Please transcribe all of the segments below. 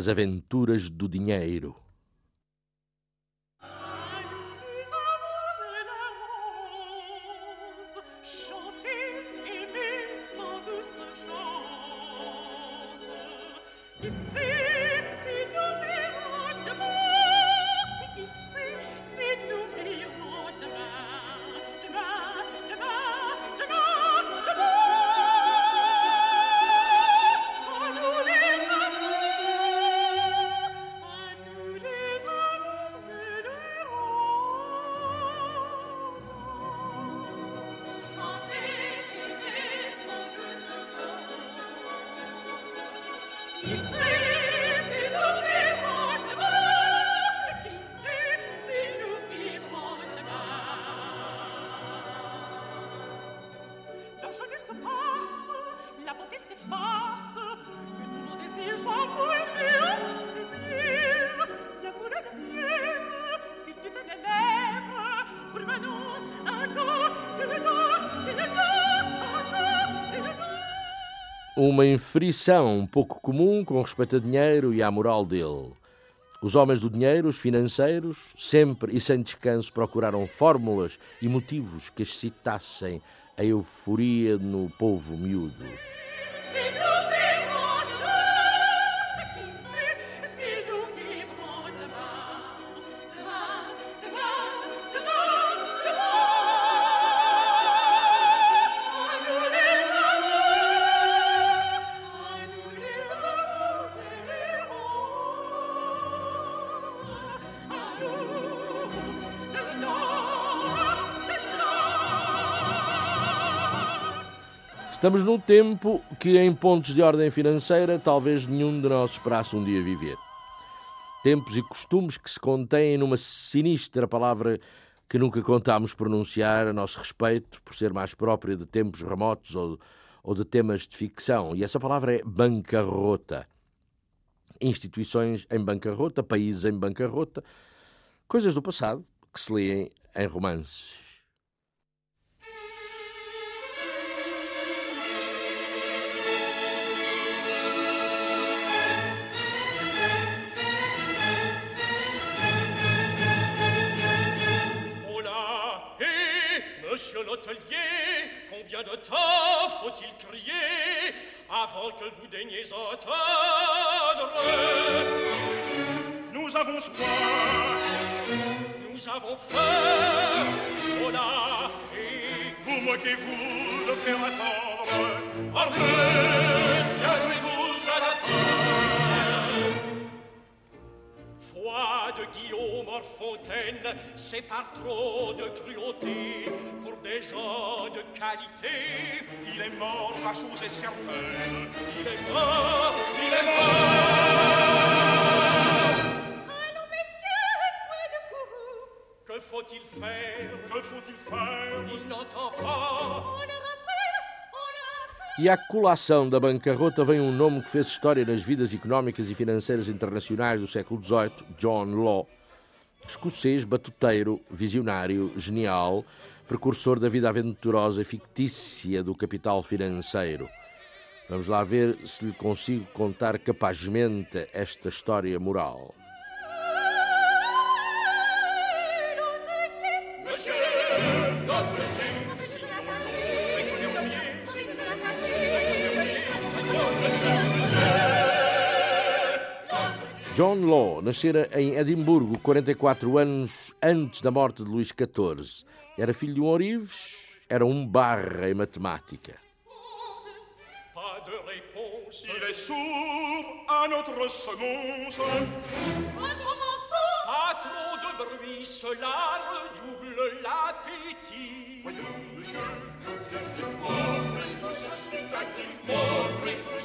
As Aventuras do Dinheiro. Uma inferição um pouco comum com respeito a dinheiro e à moral dele. Os homens do dinheiro, os financeiros, sempre e sem descanso procuraram fórmulas e motivos que excitassem a euforia no povo miúdo. Estamos num tempo que, em pontos de ordem financeira, talvez nenhum de nós esperasse um dia viver. Tempos e costumes que se contêm numa sinistra palavra que nunca contámos pronunciar a nosso respeito, por ser mais própria de tempos remotos ou, ou de temas de ficção. E essa palavra é bancarrota. Instituições em bancarrota, países em bancarrota, coisas do passado que se leem em romances. Et vous moquez-vous de faire attendre viendrez-vous à la fin Foi de Guillaume Orfontaine, c'est par trop de cruauté pour des gens de qualité. Il est mort, la chose est certaine. Il est mort, il est mort. Faut-il faire Que faut-il faire Il n'entend pas. E à colação da bancarrota vem um nome que fez história nas vidas económicas e financeiras internacionais do século XVIII, John Law. Escocês, batuteiro, visionário, genial, precursor da vida aventurosa e fictícia do capital financeiro. Vamos lá ver se lhe consigo contar capazmente esta história moral. John Law nascera em Edimburgo 44 anos antes da morte de Luís XIV. Era filho de um ourives, era um barra em matemática.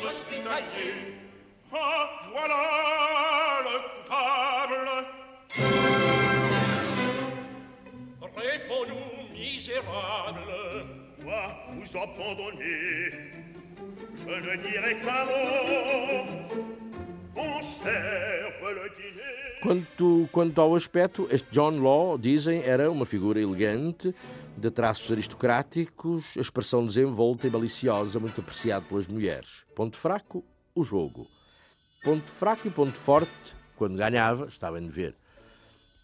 Hospitalier. Ah, voilà le coupable. Réponds-nous, misérable. Vous abandonner, je ne dirai. Conserve le dîner. Quanto, quanto ao aspecto, este John Law, dizem, era uma figura elegante, de traços aristocráticos, expressão desenvolta e maliciosa, muito apreciado pelas mulheres. Ponto fraco, o jogo. Ponto fraco e ponto forte, quando ganhava, está bem de ver.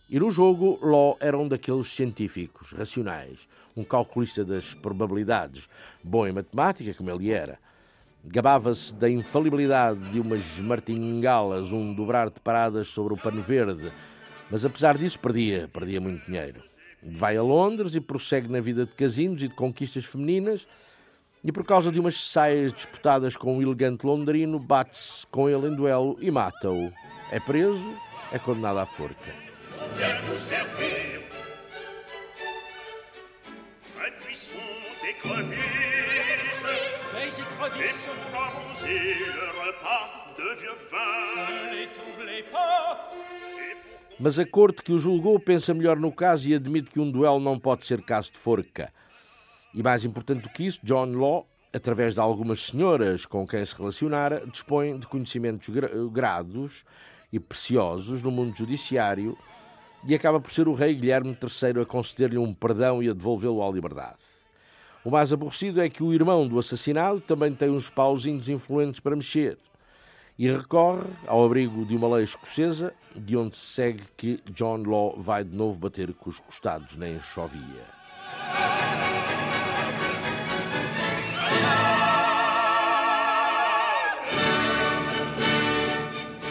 E no jogo, Law era um daqueles científicos racionais, um calculista das probabilidades, bom em matemática, como ele era. Gabava-se da infalibilidade de umas martingalas, um dobrar de paradas sobre o pano verde, mas apesar disso perdia, perdia muito dinheiro. Vai a Londres e prossegue na vida de casinos e de conquistas femininas, e por causa de umas saias disputadas com um elegante londrino, bate-se com ele em duelo e mata-o. É preso, é condenado à forca. Mas a corte que o julgou pensa melhor no caso e admite que um duelo não pode ser caso de forca. E mais importante do que isso, John Law, através de algumas senhoras com quem se relacionara, dispõe de conhecimentos gra- grados e preciosos no mundo judiciário e acaba por ser o rei Guilherme III a conceder-lhe um perdão e a devolvê-lo à liberdade. O mais aborrecido é que o irmão do assassinado também tem uns pauzinhos influentes para mexer e recorre ao abrigo de uma lei escocesa, de onde se segue que John Law vai de novo bater com os costados na enxovia.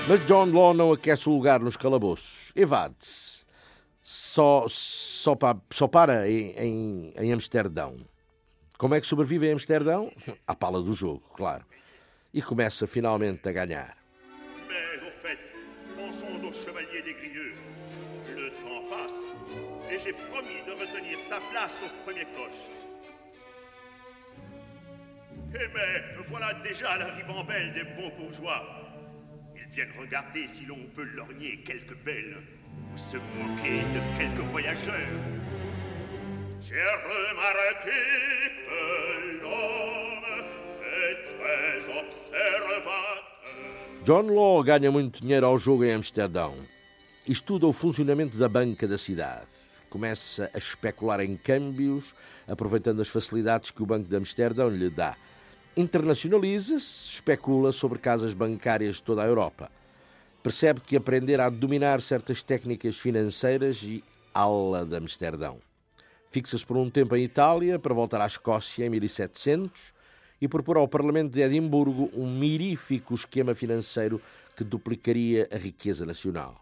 Mas John Law não aquece o lugar nos calabouços. Evade-se. Só, só, pa- só para em, em, em Amsterdão. Como é que sobrevive em Amsterdão? À pala do jogo, claro. E começa finalmente a ganhar. Mais au fait, pensons au chevalier des Grieux. Le temps passe, et j'ai promis de retenir sa place au premier coche. Eh mais, voilà déjà la ribambelle des bons bourgeois. Viennent regarder si l'on peut lorgner quelques belles, ou se moquer de quelques voyageurs. J'ai remarqué que l'homme est très observateur. John Law ganha muito dinheiro ao jogo em Amsterdão. Estuda o funcionamento da banca da cidade. Começa a especular em câmbios, aproveitando as facilidades que o Banco de Amsterdão lhe dá. Internacionaliza-se, especula sobre casas bancárias de toda a Europa. Percebe que aprender a dominar certas técnicas financeiras e ala de Amsterdão. Fixa-se por um tempo em Itália para voltar à Escócia em 1700 e propor ao Parlamento de Edimburgo um mirífico esquema financeiro que duplicaria a riqueza nacional.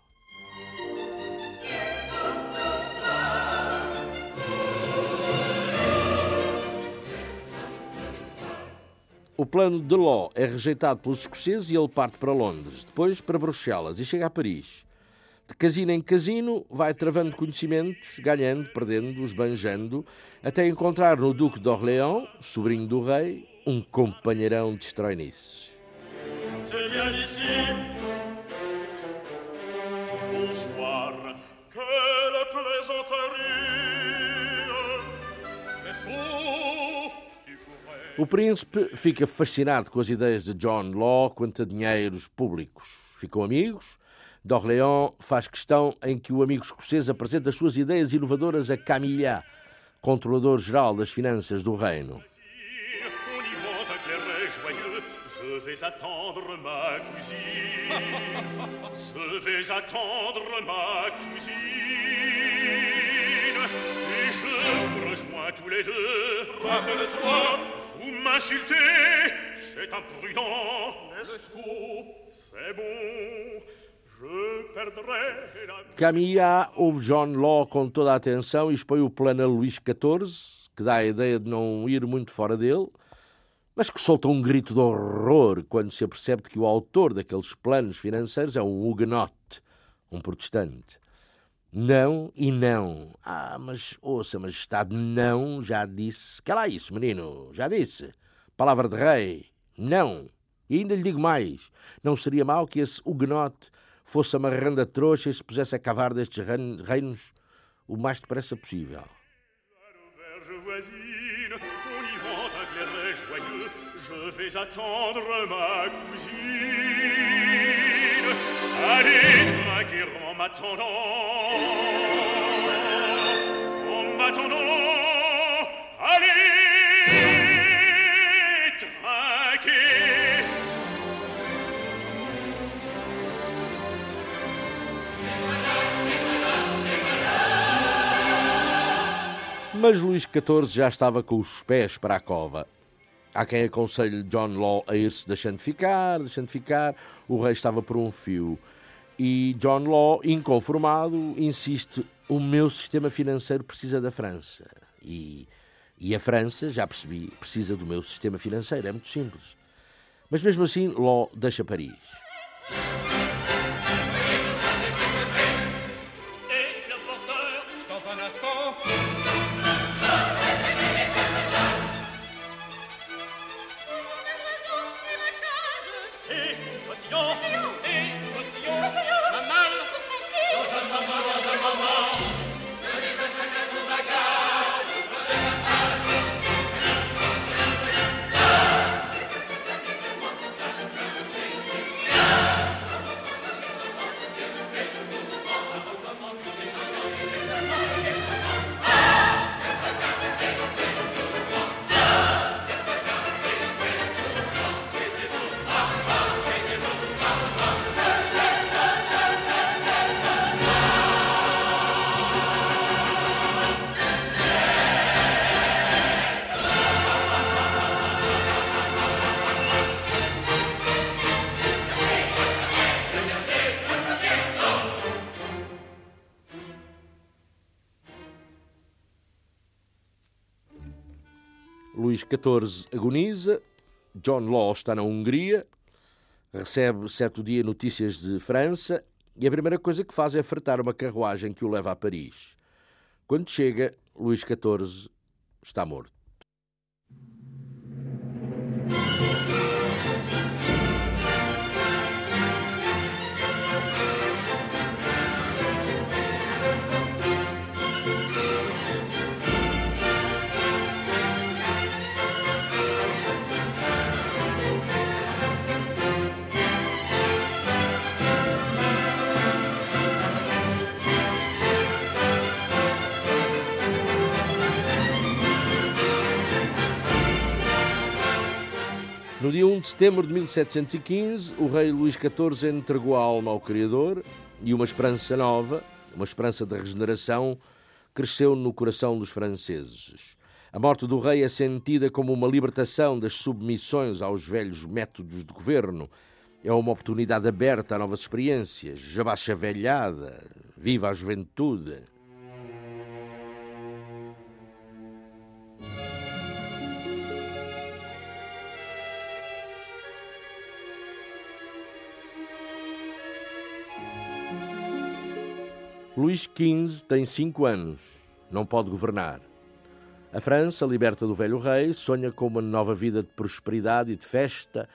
O plano de Law é rejeitado pelos escoceses e ele parte para Londres, depois para Bruxelas e chega a Paris. De casino em casino, vai travando conhecimentos, ganhando, perdendo, esbanjando, até encontrar no Duque de Orléans, sobrinho do rei, um companheirão de ici. Bonsoir. Quelle plaisanterie. O príncipe fica fascinado com as ideias de John Law quanto a dinheiros públicos. Ficam amigos. D'Orléans faz questão em que o amigo escocês apresenta as suas ideias inovadoras a Camillat, controlador-geral das finanças do reino. Rappelle-toi, vous m'insultez. C'est imprudent. N'est-ce que c'est bon? Ouve John Law com toda a atenção e expõe o plano a Luís XIV, que dá a ideia de não ir muito fora dele, mas que solta um grito de horror quando se apercebe que o autor daqueles planos financeiros é um huguenote, um protestante. Não e não. Ah, mas ouça, majestade, não, já disse. Lá isso, menino, já disse. Palavra de rei, não. E ainda lhe digo mais: não seria mal que esse huguenote fosse amarrando a trouxa e se pusesse a cavar destes reinos o mais depressa possível. vais attendre ma cousine. Mas Luís XIV já estava com os pés para a cova Há quem aconselhe John Law a ir-se deixando ficar, deixando ficar. O rei estava por um fio. E John Law, inconformado, insiste: o meu sistema financeiro precisa da França. E, e a França, já percebi, precisa do meu sistema financeiro. É muito simples. Mas mesmo assim, Law deixa Paris. Luís XIV agoniza, John Law está na Hungria, recebe certo dia notícias de França e a primeira coisa que faz é fretar uma carruagem que o leva a Paris. Quando chega, Luís XIV está morto. Dia 1 de setembro de 1715, o rei Luís XIV entregou a alma ao Criador e uma esperança nova, uma esperança de regeneração, cresceu no coração dos franceses. A morte do rei é sentida como uma libertação das submissões aos velhos métodos de governo. É uma oportunidade aberta a novas experiências. Já baixa velhada, viva a juventude. Luís XV tem cinco anos, não pode governar. A França, liberta do velho rei, sonha com uma nova vida de prosperidade e de festa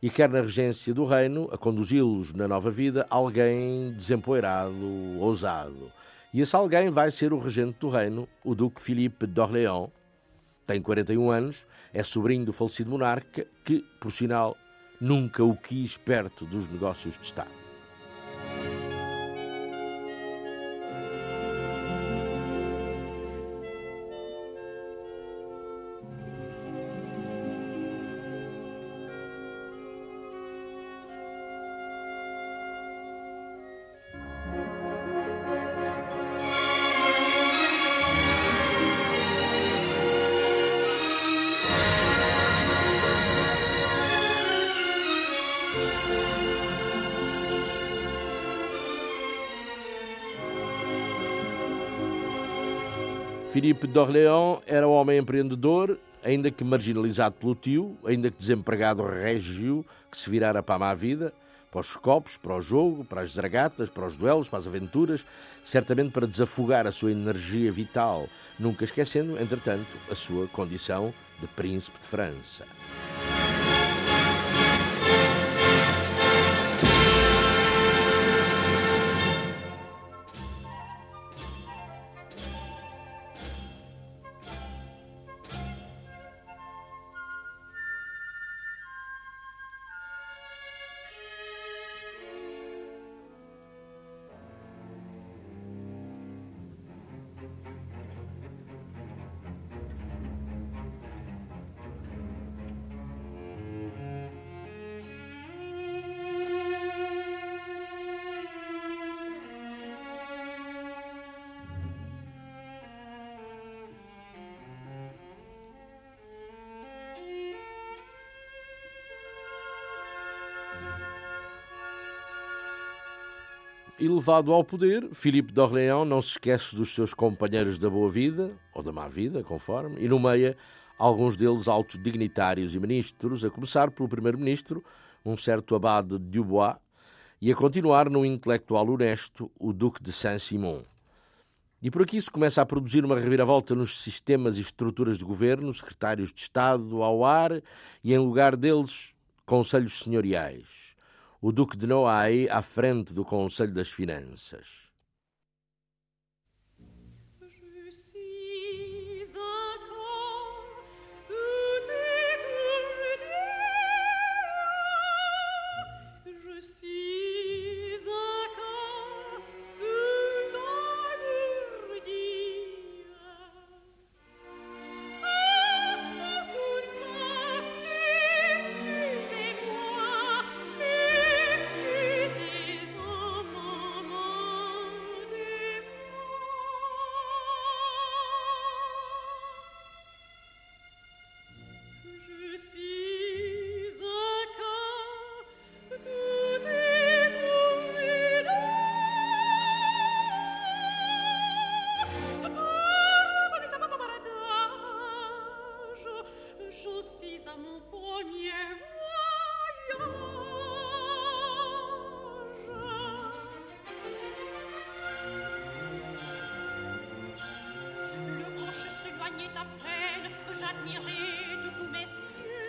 e quer na regência do reino, a conduzi-los na nova vida, alguém desempoeirado, ousado. E esse alguém vai ser o regente do reino, o Duque Philippe d'Orléans. Tem 41 anos, é sobrinho do falecido monarca, que, por sinal, nunca o quis perto dos negócios de Estado. Filipe d'Orléans era um homem empreendedor, ainda que marginalizado pelo tio, ainda que desempregado régio, que se virara para a má vida, para os copos, para o jogo, para as zargatas, para os duelos, para as aventuras, certamente para desafogar a sua energia vital, nunca esquecendo, entretanto, a sua condição de príncipe de França. Elevado ao poder, Filipe d'Orléans não se esquece dos seus companheiros da boa vida, ou da má vida, conforme, e nomeia alguns deles altos dignitários e ministros, a começar pelo primeiro-ministro, um certo abade de Dubois, e a continuar num intelectual honesto, o Duque de Saint-Simon. E por aqui se começa a produzir uma reviravolta nos sistemas e estruturas de governo, secretários de Estado ao ar e, em lugar deles, conselhos senhoriais. O Duque de Noailles à frente do Conselho das Finanças.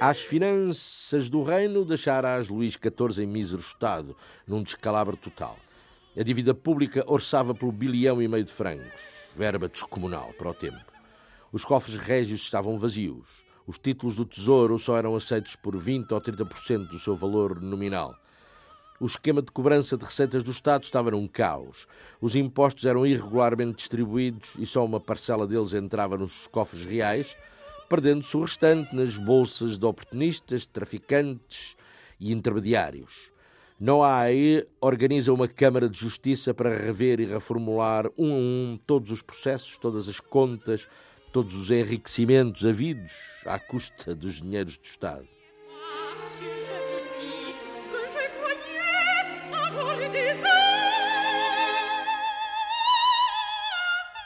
Às finanças do reino deixarás Luís XIV em mísero estado, num descalabro total. A dívida pública orçava pelo bilhão e meio de francos, verba descomunal para o tempo. Os cofres régios estavam vazios. Os títulos do Tesouro só eram aceitos por 20 ou 30% do seu valor nominal. O esquema de cobrança de receitas do Estado estava num caos. Os impostos eram irregularmente distribuídos e só uma parcela deles entrava nos cofres reais, perdendo-se o restante nas bolsas de oportunistas, traficantes e intermediários. Noai organiza uma Câmara de Justiça para rever e reformular um a um todos os processos, todas as contas, todos os enriquecimentos havidos à custa dos dinheiros do Estado.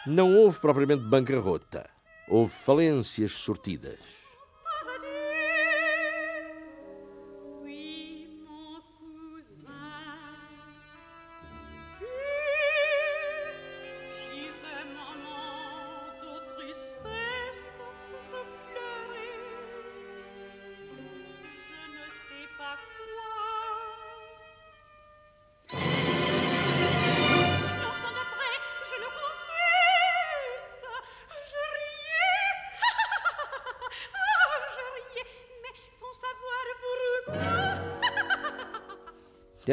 Não houve propriamente bancarrota houve falências sortidas.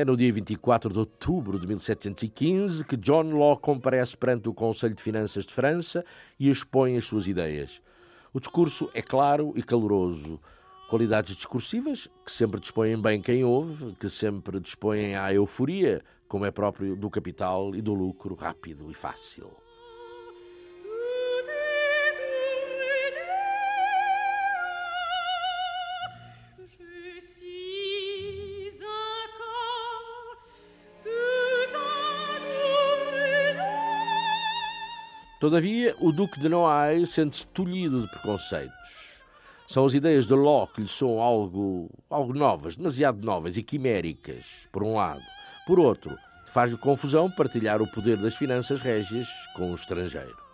É no dia 24 de outubro de 1715 que John Law comparece perante o Conselho de Finanças de França e expõe as suas ideias. O discurso é claro e caloroso. Qualidades discursivas que sempre dispõem bem quem ouve, que sempre dispõem à euforia, como é próprio do capital e do lucro rápido e fácil. Todavia, o Duque de Noailles sente-se tolhido de preconceitos. São as ideias de Locke que lhe são algo, algo novas, demasiado novas e quiméricas, por um lado. Por outro, faz-lhe confusão partilhar o poder das finanças régias com o estrangeiro.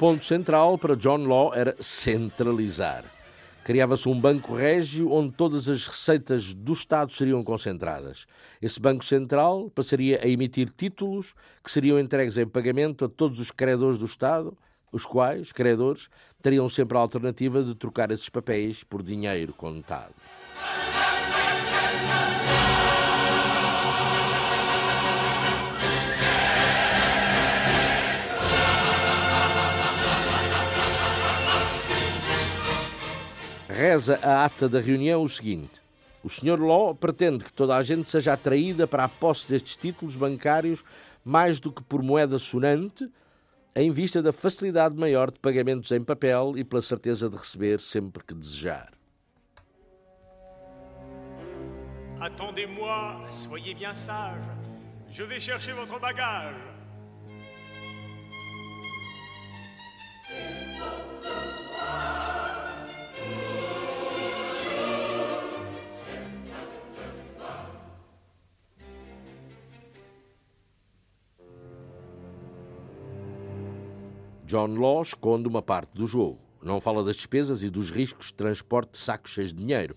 Ponto central para John Law era centralizar. Criava-se um banco régio onde todas as receitas do Estado seriam concentradas. Esse banco central passaria a emitir títulos que seriam entregues em pagamento a todos os credores do Estado, os quais, credores, teriam sempre a alternativa de trocar esses papéis por dinheiro contado. Reza a ata da reunião o seguinte: o Sr. Law pretende que toda a gente seja atraída para a posse destes títulos bancários mais do que por moeda sonante, em vista da facilidade maior de pagamentos em papel e pela certeza de receber sempre que desejar. Attendez-moi, soyez bien sage. Je vais chercher votre bagage. John Law esconde uma parte do jogo. Não fala das despesas e dos riscos de transporte de sacos cheios de dinheiro.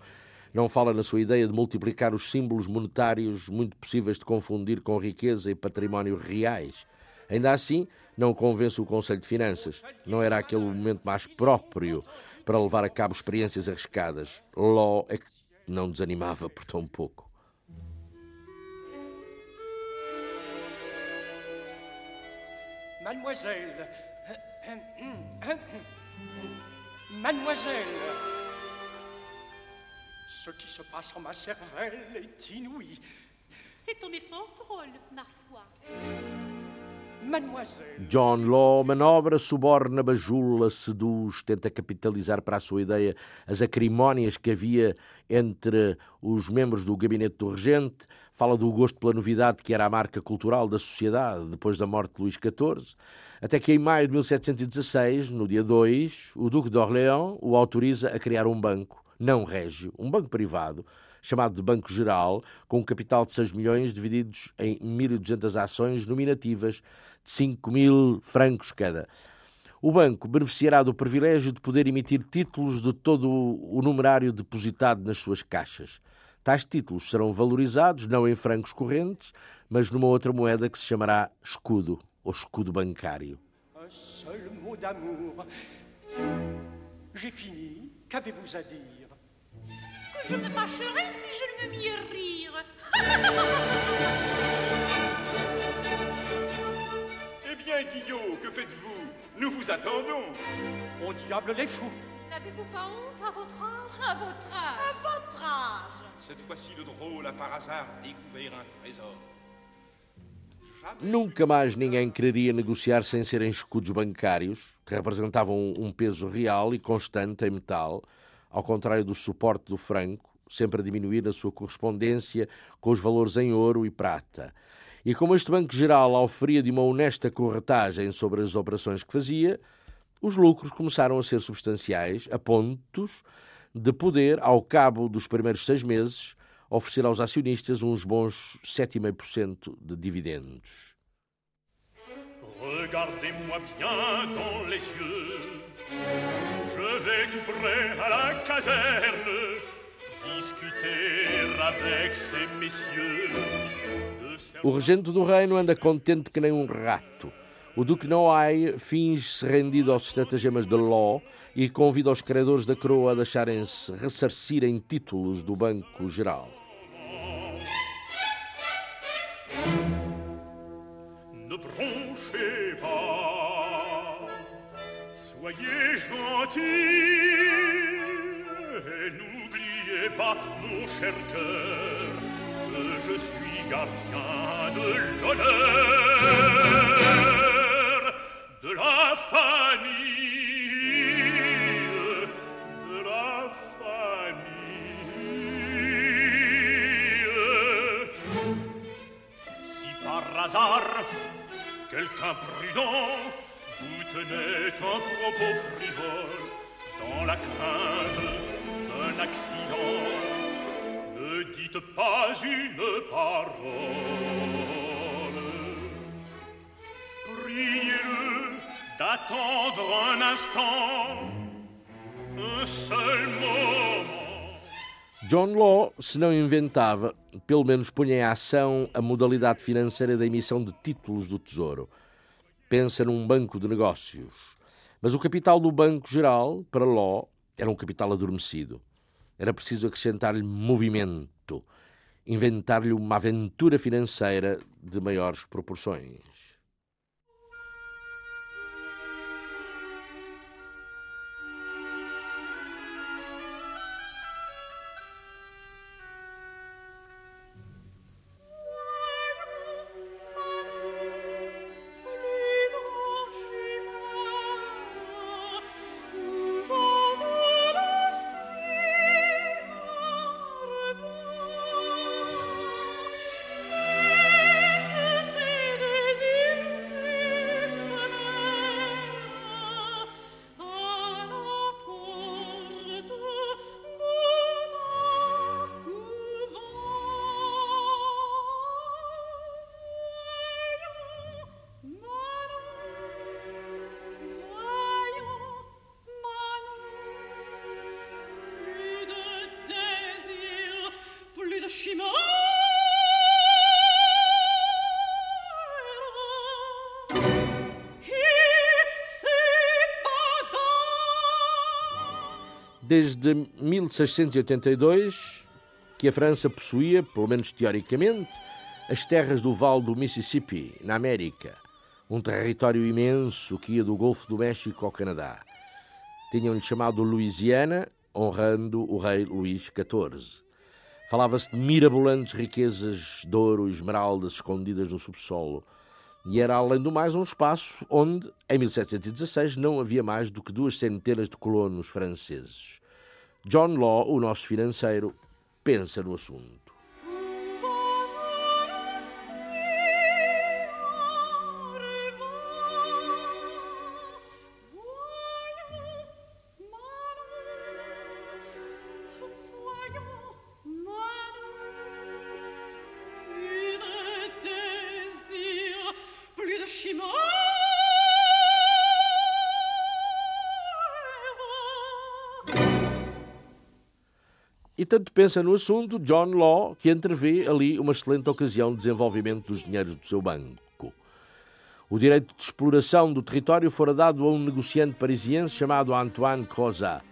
Não fala na sua ideia de multiplicar os símbolos monetários muito possíveis de confundir com riqueza e património reais. Ainda assim, não convence o Conselho de Finanças. Não era aquele momento mais próprio para levar a cabo experiências arriscadas. Law é que não desanimava por tão pouco. Mademoiselle. Mademoiselle. Ce qui se passe en ma cervelle est inouï. C'est homme fort drôle, ma foi. John Law manobra, suborna, bajula, seduz, tenta capitalizar para a sua ideia as acrimónias que havia entre os membros do gabinete do regente, fala do gosto pela novidade que era a marca cultural da sociedade depois da morte de Luís XIV, até que em maio de 1716, no dia 2, o Duque de Orléans o autoriza a criar um banco, não régio, um banco privado, chamado de Banco Geral, com um capital de 6 milhões divididos em 1.200 ações nominativas de 5 mil francos cada. O banco beneficiará do privilégio de poder emitir títulos de todo o numerário depositado nas suas caixas. Tais títulos serão valorizados não em francos correntes, mas numa outra moeda que se chamará escudo ou escudo bancário. Un seul mot d'amour. J'ai fini. Qu'avez-vous à dire Que je me fâcherais si je ne me mis à rire. Guillot, que faites-vous Nous vous attendons. Au diable les fous N'avez-vous pas honte à votre âge À votre âge. votre âge Cette fois-ci, le drôle a par hasard découvert un trésor. Nunca mais ninguém quereria negociar sem serem escudos bancários, que representavam um peso real e constante em metal, ao contrário do suporte do franco, sempre a diminuir na sua correspondência com os valores em ouro e prata. E como este Banco Geral oferia de uma honesta corretagem sobre as operações que fazia, os lucros começaram a ser substanciais, a pontos de poder, ao cabo dos primeiros seis meses, oferecer aos acionistas uns bons 7,5% de dividendos. Regardez-moi bien dans les yeux. Je vais tout près à la caserne discuter avec ces messieurs. O regente do reino anda contente que nem um rato. O Duque Noai finge-se rendido aos estratagemas de Law e convida os credores da coroa a deixarem-se ressarcir em títulos do Banco Geral. Soyez gentils et n'oubliez pas, mon cher cœur, je suis gardien de l'honneur de la famille, de la famille. Si par hasard, quelqu'un prudent vous tenait un propos frivole dans la crainte d'un accident, dites pas une parole. Priez-le d'attendre un instant, un seul moment. John Law, se não inventava, pelo menos punha em ação a modalidade financeira da emissão de títulos do Tesouro. Pensa num banco de negócios. Mas o capital do Banco Geral, para Law, era um capital adormecido. Era preciso acrescentar-lhe movimento, inventar-lhe uma aventura financeira de maiores proporções. Desde 1682 que a França possuía, pelo menos teoricamente, as terras do Vale do Mississippi, na América, um território imenso que ia do Golfo do México ao Canadá. Tinham-lhe chamado Louisiana, honrando o rei Luís XIV. Falava-se de mirabolantes riquezas de ouro e esmeraldas escondidas no subsolo. E era, além do mais, um espaço onde, em 1716, não havia mais do que duas centenas de colonos franceses. John Law, o nosso financeiro, pensa no assunto. Tanto pensa no assunto John Law que entrevê ali uma excelente ocasião de desenvolvimento dos dinheiros do seu banco. O direito de exploração do território fora dado a um negociante parisiense chamado Antoine Crozat,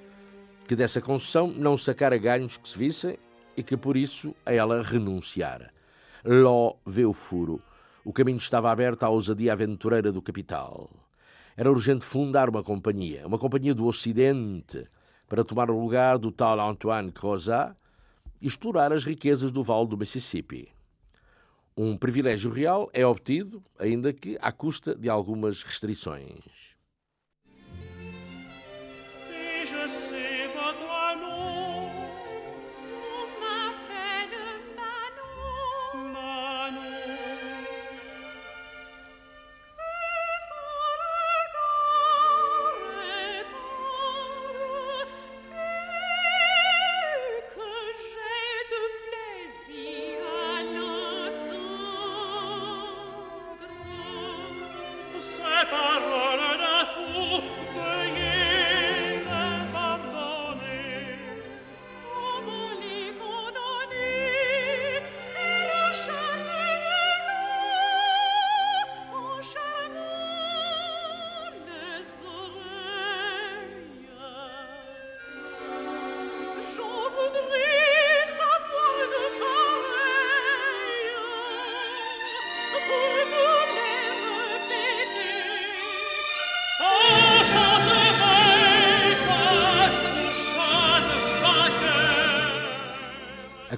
que dessa concessão não sacara ganhos que se vissem e que por isso a ela renunciara. Law vê o furo. O caminho estava aberto à ousadia aventureira do capital. Era urgente fundar uma companhia, uma companhia do Ocidente, para tomar o lugar do tal Antoine Crozat e explorar as riquezas do Vale do Mississippi. Um privilégio real é obtido, ainda que à custa de algumas restrições.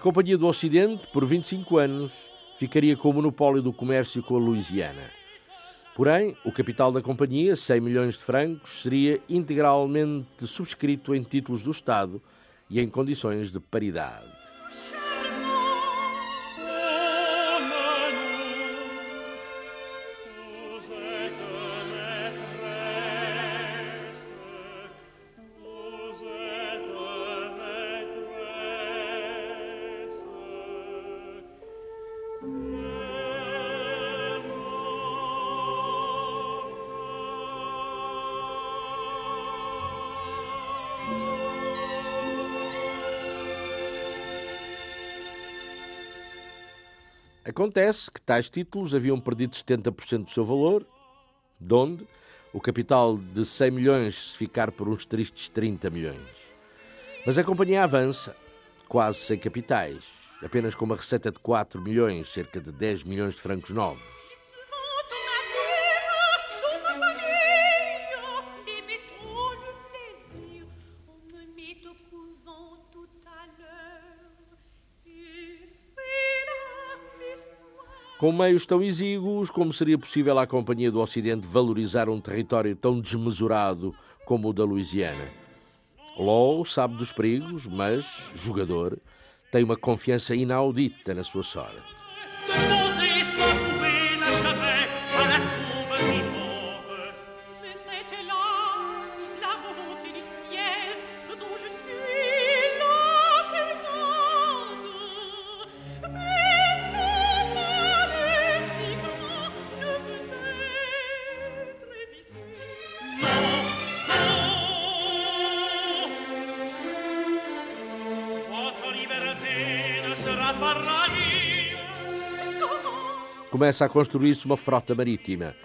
Companhia do Ocidente, por 25 anos, ficaria com o monopólio do comércio com a Louisiana. Porém, o capital da companhia, 100 milhões de francos, seria integralmente subscrito em títulos do Estado e em condições de paridade. Acontece que tais títulos haviam perdido 70% do seu valor, de onde o capital de 100 milhões se ficar por uns tristes 30 milhões. Mas a companhia avança, quase sem capitais, apenas com uma receita de 4 milhões, cerca de 10 milhões de francos novos. Com meios tão exíguos, como seria possível à Companhia do Ocidente valorizar um território tão desmesurado como o da Louisiana? Law sabe dos perigos, mas, jogador, tem uma confiança inaudita na sua sorte. Começa a construir-se uma frota marítima.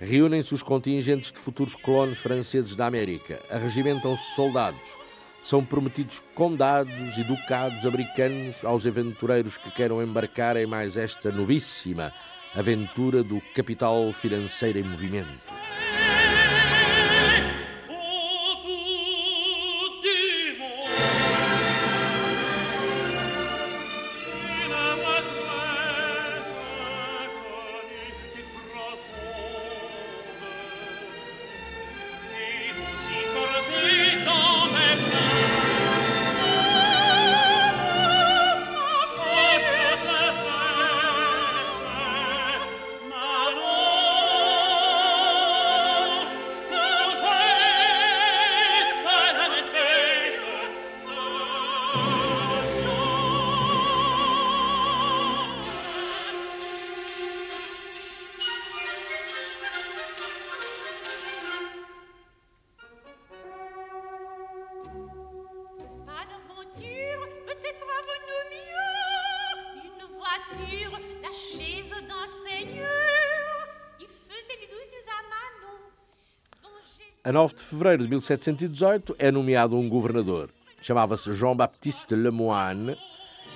Reúnem-se os contingentes de futuros colonos franceses da América. Arregimentam-se soldados. são prometidos condados e ducados americanos aos aventureiros que queiram embarcar em mais esta novíssima aventura do capital financeiro em movimento. 19 de fevereiro de 1718 é nomeado um governador. Chamava-se Jean-Baptiste Lemoine,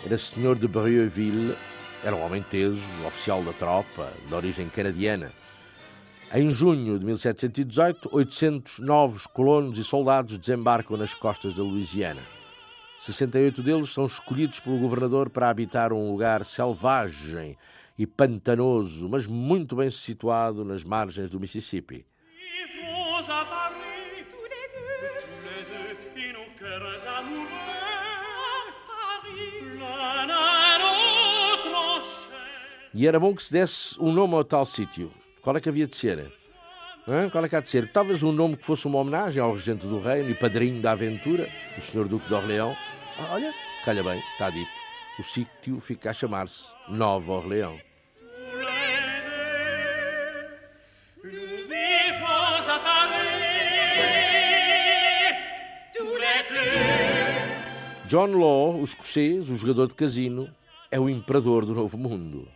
era senhor de Brieuville, era um homem teso, oficial da tropa, de origem canadiana. Em junho de 1718, 800 novos colonos e soldados desembarcam nas costas da Louisiana. 68 deles são escolhidos pelo governador para habitar um lugar selvagem e pantanoso, mas muito bem situado nas margens do Mississippi. Paris, tous les deux, tous les deux, et nos cœurs amoureux. Paris, l'un à l'autre enchaîne. E era bom que se desse um nome ao tal sítio. Qual é que havia de ser? Hã? Qual é que há de ser? Talvez um nome que fosse uma homenagem ao regente do reino e padrinho da aventura, o Sr. Duque de Orleão. Ah, olha, calha bem, está dito. O sítio fica a chamar-se Nova Orleão. John Law, o escocês, o jogador de casino, é o imperador do Novo Mundo.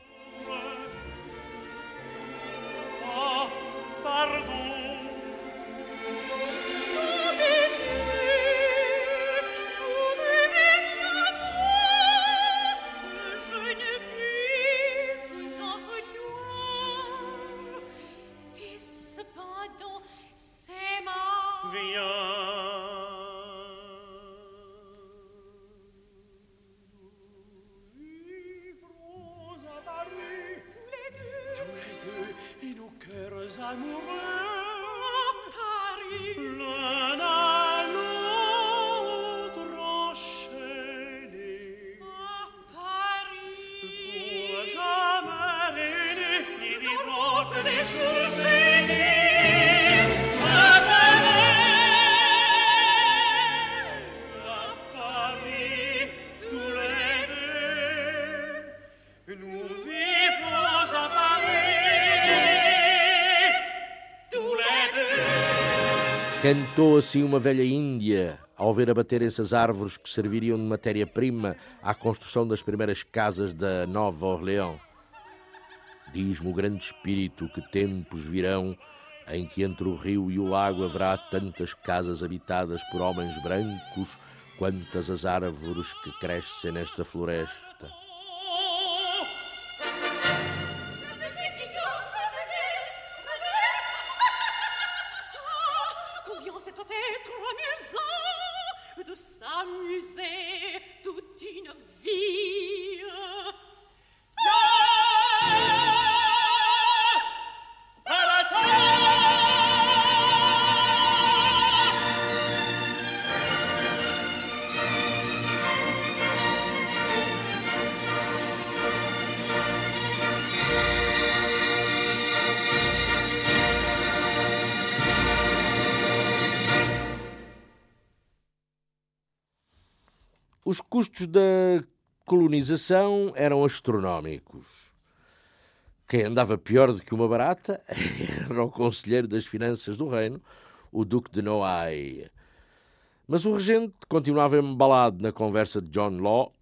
Cantou assim uma velha Índia ao ver abaterem-se as árvores que serviriam de matéria-prima à construção das primeiras casas da Nova Orleão. Diz-me o grande espírito que tempos virão em que entre o rio e o lago haverá tantas casas habitadas por homens brancos quantas as árvores que crescem nesta floresta. Eram astronómicos. Quem andava pior do que uma barata era o conselheiro das finanças do reino, o Duque de Noailles. Mas o regente continuava embalado na conversa de John Law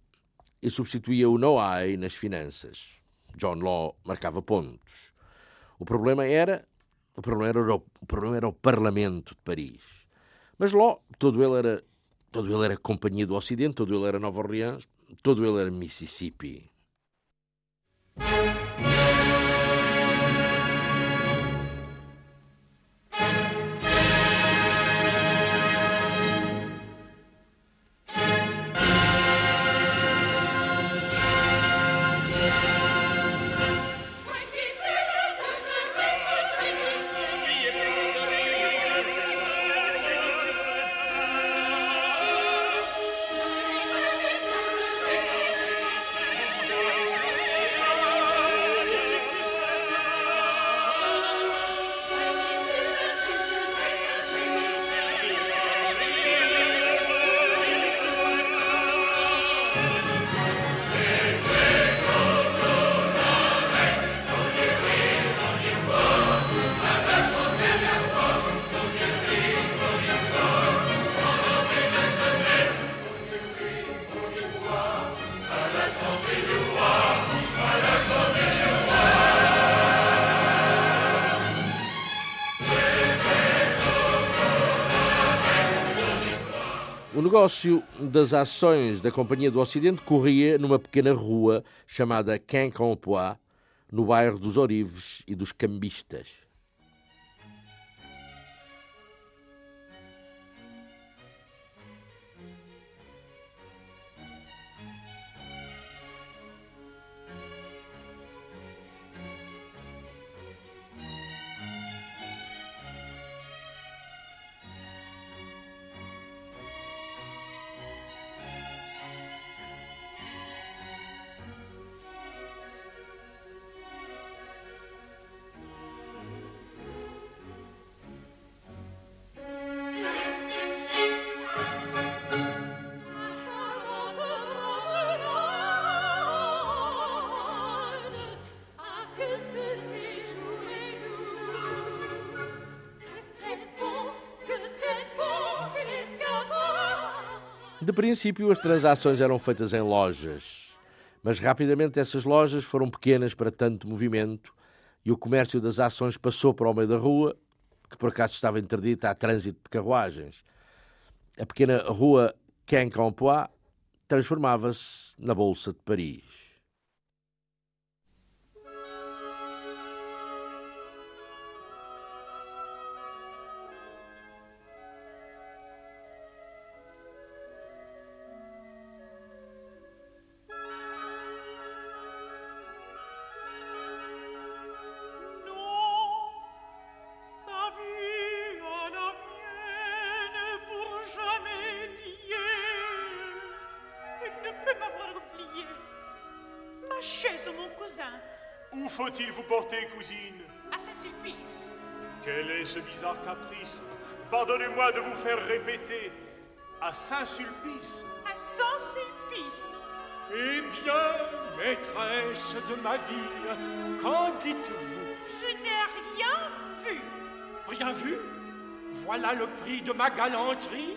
e substituía o Noailles nas finanças. John Law marcava pontos. O problema era o problema era o, o problema era o Parlamento de Paris. Mas Law, todo ele era todo ele era Companhia do Ocidente, todo ele era Nova Orleans, todo ele era Mississippi. O negócio das ações da Companhia do Ocidente corria numa pequena rua chamada Quincampoix, no bairro dos Orives e dos Cambistas. De princípio, as transações eram feitas em lojas, mas rapidamente essas lojas foram pequenas para tanto movimento e o comércio das ações passou para o meio da rua, que por acaso estava interdita a trânsito de carruagens. A pequena rua Quincampoix transformava-se na Bolsa de Paris. Cousine à Saint-Sulpice. Quel est ce bizarre caprice? Pardonnez-moi de vous faire répéter à Saint-Sulpice. À Saint-Sulpice. Eh bien, maîtresse de ma vie, qu'en dites-vous? Je n'ai rien vu. Rien vu? Voilà le prix de ma galanterie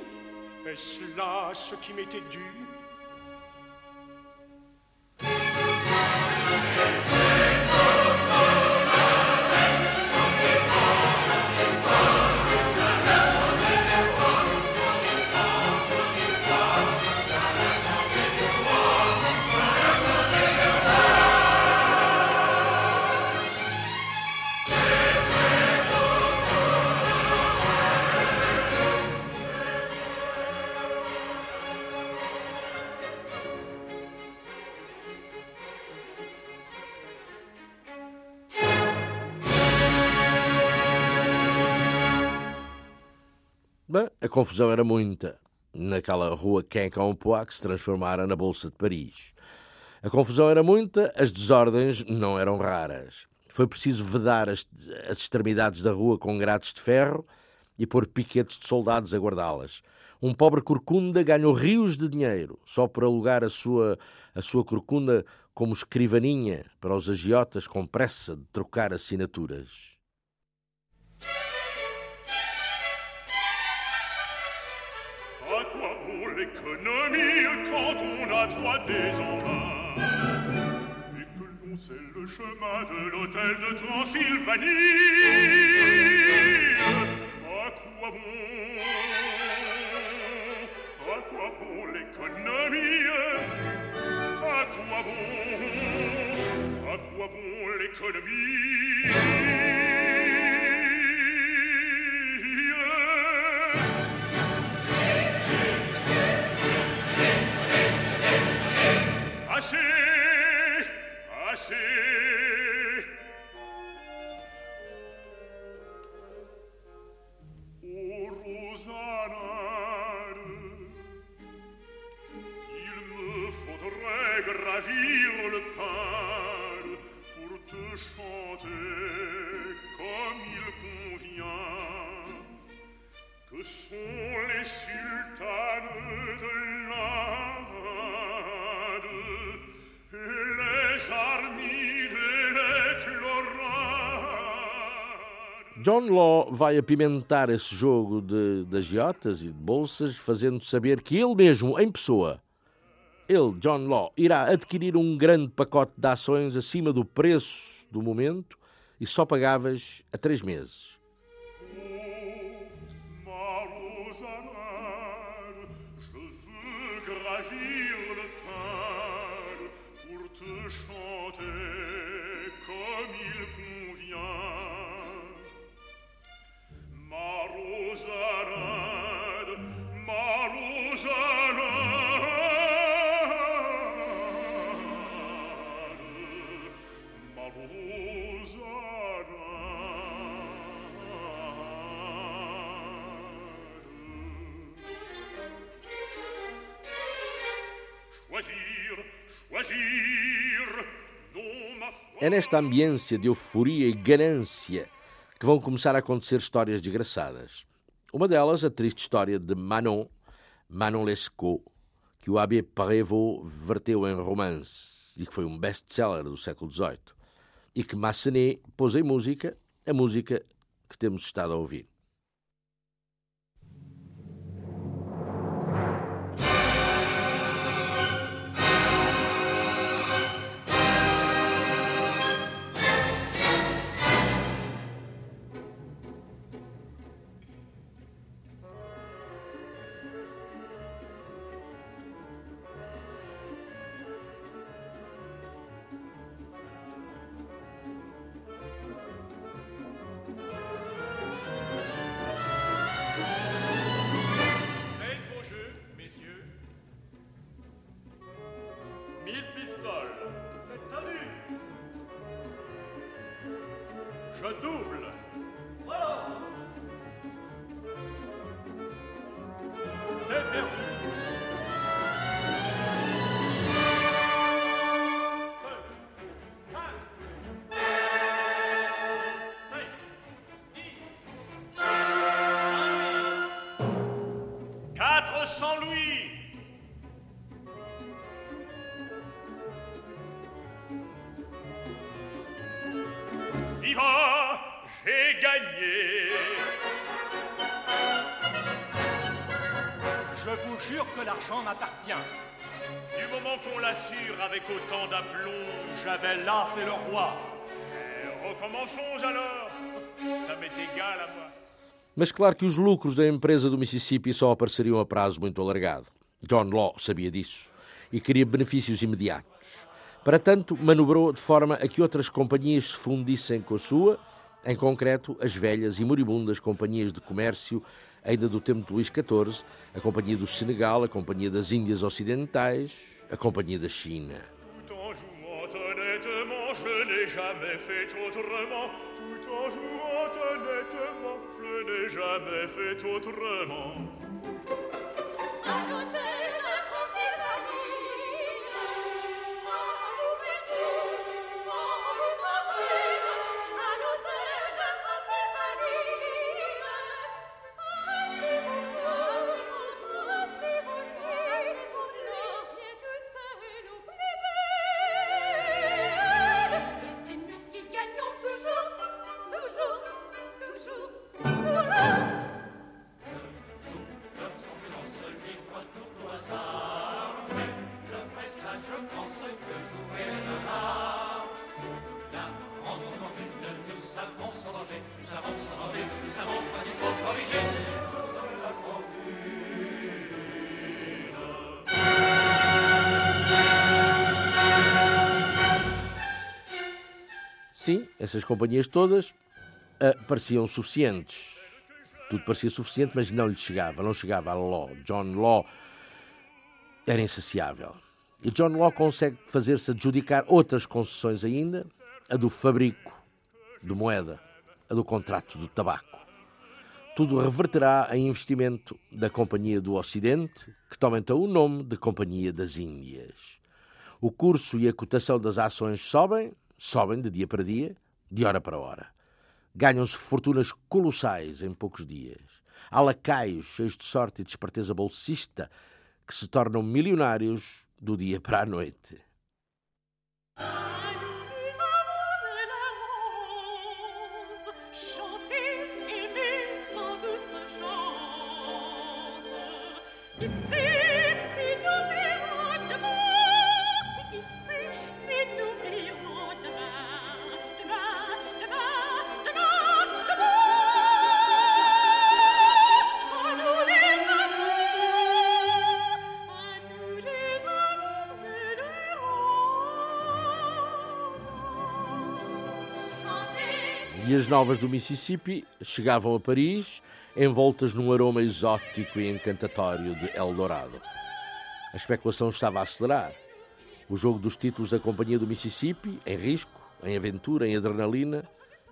Est-ce là ce qui m'était dû a confusão era muita naquela rua Quincampoix que se transformara na Bolsa de Paris. A confusão era muita, as desordens não eram raras. Foi preciso vedar as, as extremidades da rua com grades de ferro e pôr piquetes de soldados a guardá-las. Um pobre corcunda ganhou rios de dinheiro só por alugar a sua, a sua corcunda como escrivaninha para os agiotas com pressa de trocar assinaturas. l'économie quand on a droit des en et que l'on sait le chemin de l'hôtel de Transylvanie. À quoi bon? À quoi bon l'économie? À quoi bon? À quoi bon l'économie? see vai apimentar esse jogo de, de agiotas e de bolsas, fazendo saber que ele mesmo, em pessoa, ele, John Law, irá adquirir um grande pacote de ações acima do preço do momento e só pagáveis a três meses. Ma Rosanade, É nesta ambiência de euforia e ganância que vão começar a acontecer histórias desgraçadas. Uma delas, a triste história de Manon, Manon Lescaut, que o Abbé Prévost verteu em romance e que foi um best-seller do século XVIII, e que Massenet pôs em música, a música que temos estado a ouvir. Mas claro que os lucros da empresa do Mississippi só apareceriam a prazo muito alargado. John Law sabia disso e queria benefícios imediatos. Para tanto, manobrou de forma a que outras companhias se fundissem com a sua, em concreto as velhas e moribundas companhias de comércio ainda do tempo de Luís XIV, a Companhia do Senegal, a Companhia das Índias Ocidentais, a Companhia da China. N'ai jamais fait autrement. Tout en jouant honnêtement, je n'ai jamais fait autrement. Essas companhias todas uh, pareciam suficientes. Tudo parecia suficiente, mas não lhe chegava, não chegava a Law. John Law era insaciável. E John Law consegue fazer-se adjudicar outras concessões ainda, a do fabrico de moeda, a do contrato do tabaco. Tudo reverterá em investimento da Companhia do Ocidente, que toma então o nome de Companhia das Índias. O curso e a cotação das ações sobem, sobem de dia para dia, de hora para hora. Ganham-se fortunas colossais em poucos dias. Há lacaios cheios de sorte e de esperteza bolsista que se tornam milionários do dia para a noite. E as novas do Mississippi chegavam a Paris envoltas num aroma exótico e encantatório de Eldorado. A especulação estava a acelerar. O jogo dos títulos da Companhia do Mississippi, em risco, em aventura, em adrenalina,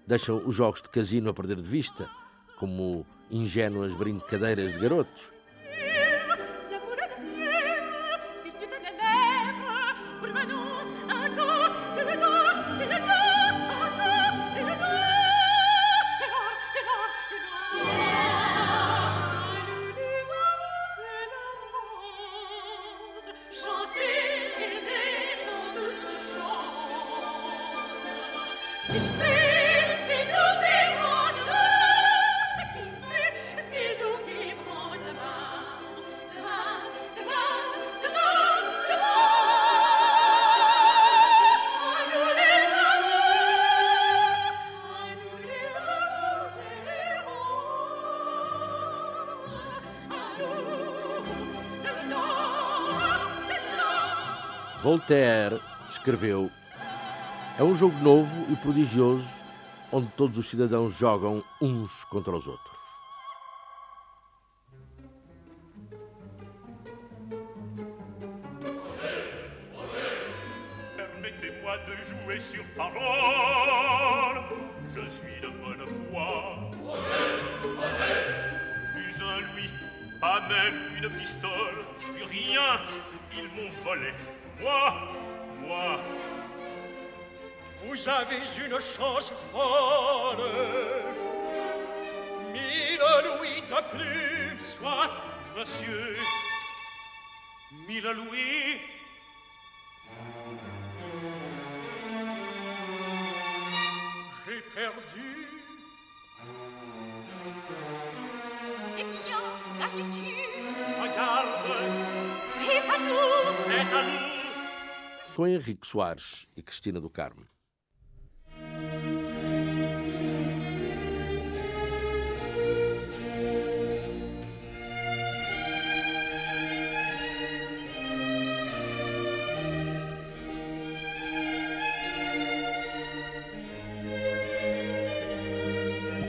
deixam os jogos de casino a perder de vista, como ingênuas brincadeiras de garotos. Voltaire escreveu: É um jogo novo e prodigioso onde todos os cidadãos jogam uns contra os outros. Permettez-moi de jouer sur parole. Je suis de bonne foi. Pas même une pistole, plus rien, ils m'ont volé. Moi, moi. Vous avez une chance folle. Mille louis de plus, Soit, monsieur. Mille louis. j'ai perdu. Eh bien, gagnes-tu Regarde, C'est à nous c'est à nous. Com Henrique Soares e Cristina do Carmo.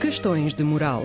Questões de moral.